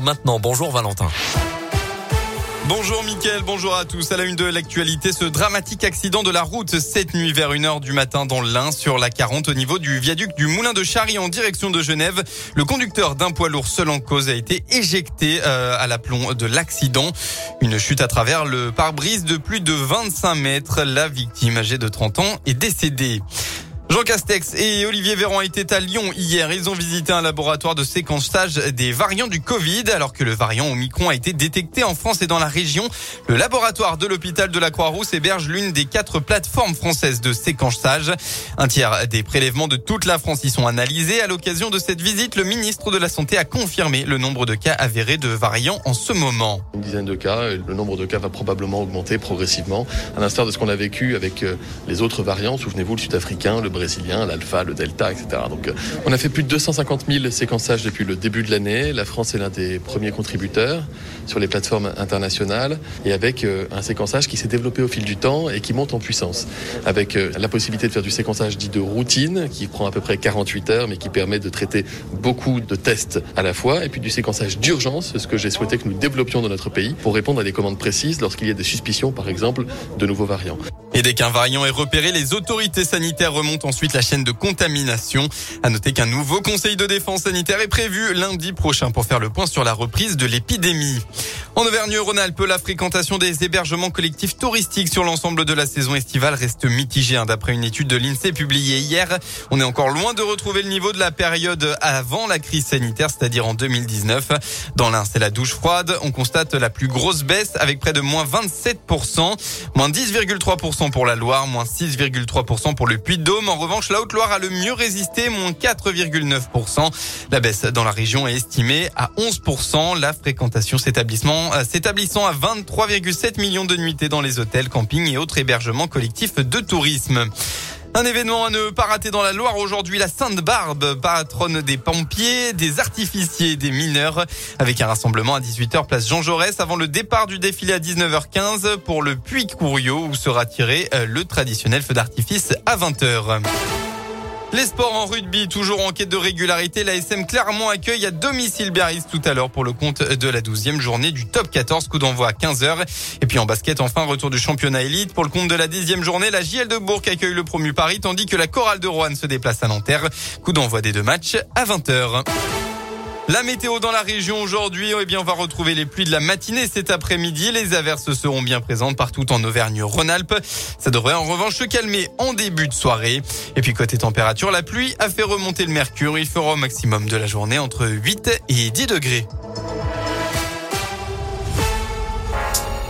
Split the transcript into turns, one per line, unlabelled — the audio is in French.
maintenant. Bonjour Valentin.
Bonjour Mickaël, bonjour à tous. À la une de l'actualité, ce dramatique accident de la route cette nuit vers 1h du matin dans l'Ain sur la 40 au niveau du viaduc du Moulin de Charry en direction de Genève. Le conducteur d'un poids lourd seul en cause a été éjecté euh, à l'aplomb de l'accident. Une chute à travers le pare-brise de plus de 25 mètres. La victime âgée de 30 ans est décédée. Jean Castex et Olivier Véran étaient à Lyon hier. Ils ont visité un laboratoire de séquençage des variants du Covid alors que le variant Omicron a été détecté en France et dans la région. Le laboratoire de l'hôpital de la Croix-Rousse héberge l'une des quatre plateformes françaises de séquençage. Un tiers des prélèvements de toute la France y sont analysés. À l'occasion de cette visite, le ministre de la Santé a confirmé le nombre de cas avérés de variants en ce moment.
Une dizaine de cas. Le nombre de cas va probablement augmenter progressivement, à l'instar de ce qu'on a vécu avec euh, les autres variants. Souvenez-vous, le sud-africain, le brésilien, l'alpha, le delta, etc. Donc, euh, on a fait plus de 250 000 séquençages depuis le début de l'année. La France est l'un des premiers contributeurs sur les plateformes internationales et avec euh, un séquençage qui s'est développé au fil du temps et qui monte en puissance. Avec euh, la possibilité de faire du séquençage dit de routine qui prend à peu près 48 heures mais qui permet de traiter beaucoup de tests à la fois et puis du séquençage d'urgence, ce que j'ai souhaité que nous développions dans notre pays pour répondre à des commandes précises lorsqu'il y a des suspicions par exemple de nouveaux variants.
Et dès qu'un variant est repéré, les autorités sanitaires remontent ensuite la chaîne de contamination. À noter qu'un nouveau conseil de défense sanitaire est prévu lundi prochain pour faire le point sur la reprise de l'épidémie. En Auvergne-Rhône-Alpes, la fréquentation des hébergements collectifs touristiques sur l'ensemble de la saison estivale reste mitigée. Hein, d'après une étude de l'INSEE publiée hier, on est encore loin de retrouver le niveau de la période avant la crise sanitaire, c'est-à-dire en 2019. Dans l'Ain, c'est la douche froide. On constate la plus grosse baisse avec près de moins 27%, moins 10,3% pour la Loire, moins 6,3% pour le Puy-de-Dôme. En revanche, la Haute-Loire a le mieux résisté, moins 4,9%. La baisse dans la région est estimée à 11%. La fréquentation s'établissant s'établissant à 23,7 millions de nuitées dans les hôtels, campings et autres hébergements collectifs de tourisme. Un événement à ne pas rater dans la Loire aujourd'hui, la Sainte Barbe, patronne des pompiers, des artificiers, des mineurs, avec un rassemblement à 18h place Jean Jaurès avant le départ du défilé à 19h15 pour le Puy Couriot où sera tiré euh, le traditionnel feu d'artifice à 20h. Les sports en rugby, toujours en quête de régularité. La SM Clermont accueille à domicile Biarritz tout à l'heure pour le compte de la 12e journée du top 14, coup d'envoi à 15h. Et puis en basket, enfin, retour du championnat élite. Pour le compte de la 10e journée, la JL de Bourg accueille le promu Paris, tandis que la Chorale de Rouen se déplace à Nanterre. Coup d'envoi des deux matchs à 20h. La météo dans la région aujourd'hui, eh bien, on va retrouver les pluies de la matinée cet après-midi. Les averses seront bien présentes partout en Auvergne-Rhône-Alpes. Ça devrait en revanche se calmer en début de soirée. Et puis côté température, la pluie a fait remonter le mercure. Il fera au maximum de la journée entre 8 et 10 degrés.